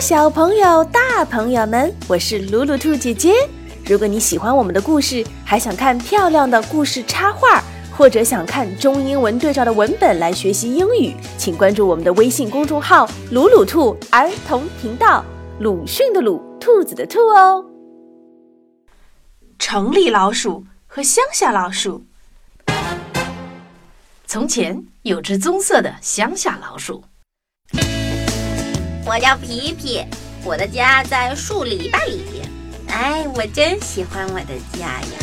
小朋友、大朋友们，我是鲁鲁兔姐姐。如果你喜欢我们的故事，还想看漂亮的故事插画，或者想看中英文对照的文本来学习英语，请关注我们的微信公众号“鲁鲁兔儿童频道”，鲁迅的鲁，兔子的兔哦。城里老鼠和乡下老鼠。从前有只棕色的乡下老鼠。我叫皮皮，我的家在树篱笆里。哎，我真喜欢我的家呀！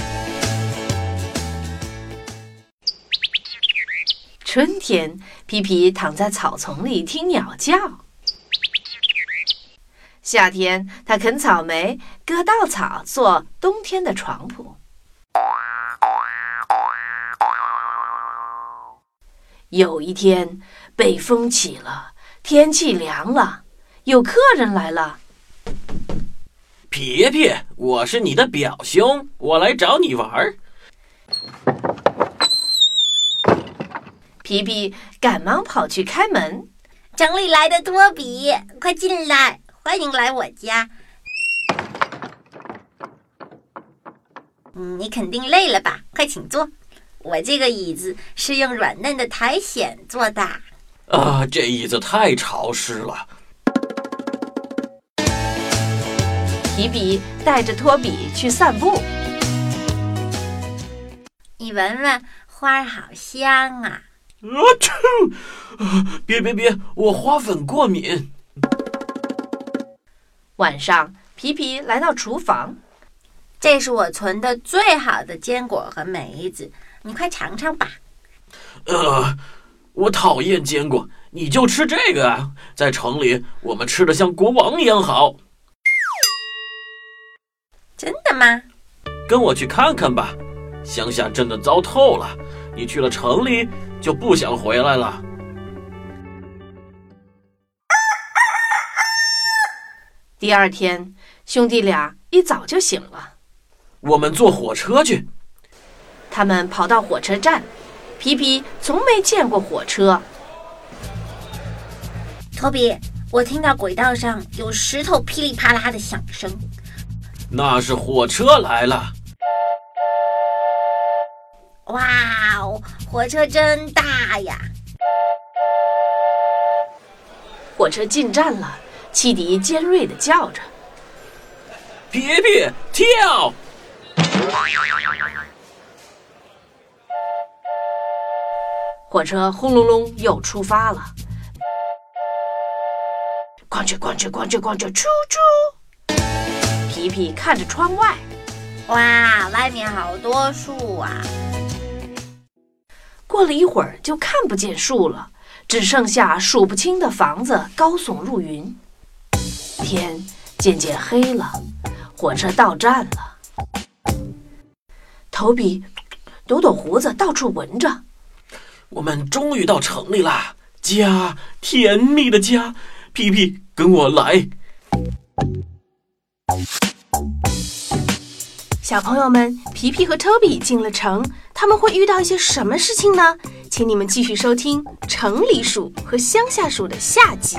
春天，皮皮躺在草丛里听鸟叫；夏天，他啃草莓、割稻草，做冬天的床铺。有一天，北风起了，天气凉了。有客人来了，皮皮，我是你的表兄，我来找你玩儿。皮皮赶忙跑去开门。城里来的托比，快进来，欢迎来我家。嗯，你肯定累了吧？快请坐，我这个椅子是用软嫩的苔藓做的。啊，这椅子太潮湿了。皮皮带着托比去散步。你闻闻，花儿好香啊！啊嚏！别别别，我花粉过敏。晚上，皮皮来到厨房，这是我存的最好的坚果和梅子，你快尝尝吧。呃，我讨厌坚果，你就吃这个啊！在城里，我们吃的像国王一样好。真的吗？跟我去看看吧，乡下真的糟透了。你去了城里就不想回来了。第二天，兄弟俩一早就醒了。我们坐火车去。他们跑到火车站，皮皮从没见过火车。托比，我听到轨道上有石头噼里啪啦的响声。那是火车来了！哇哦，火车真大呀！火车进站了，汽笛尖锐的叫着：“别别跳！”火车轰隆隆又出发了，咣去咣去咣去咣去，出出。皮皮看着窗外，哇，外面好多树啊！过了一会儿，就看不见树了，只剩下数不清的房子高耸入云。天渐渐黑了，火车到站了。头比抖抖胡子，到处闻着。我们终于到城里啦，家，甜蜜的家。皮皮，跟我来。小朋友们，皮皮和托比进了城，他们会遇到一些什么事情呢？请你们继续收听《城里鼠和乡下鼠》的下集。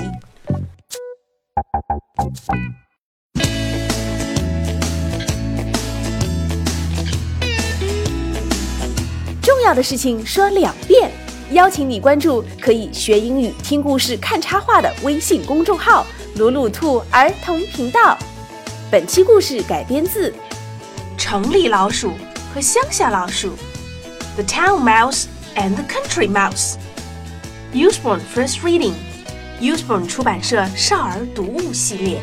重要的事情说两遍，邀请你关注可以学英语、听故事、看插画的微信公众号“鲁鲁兔儿童频道”。本期故事改编自《城里老鼠和乡下老鼠》，The Town Mouse and the Country Mouse。Usborne First Reading，Usborne 出版社少儿读物系列。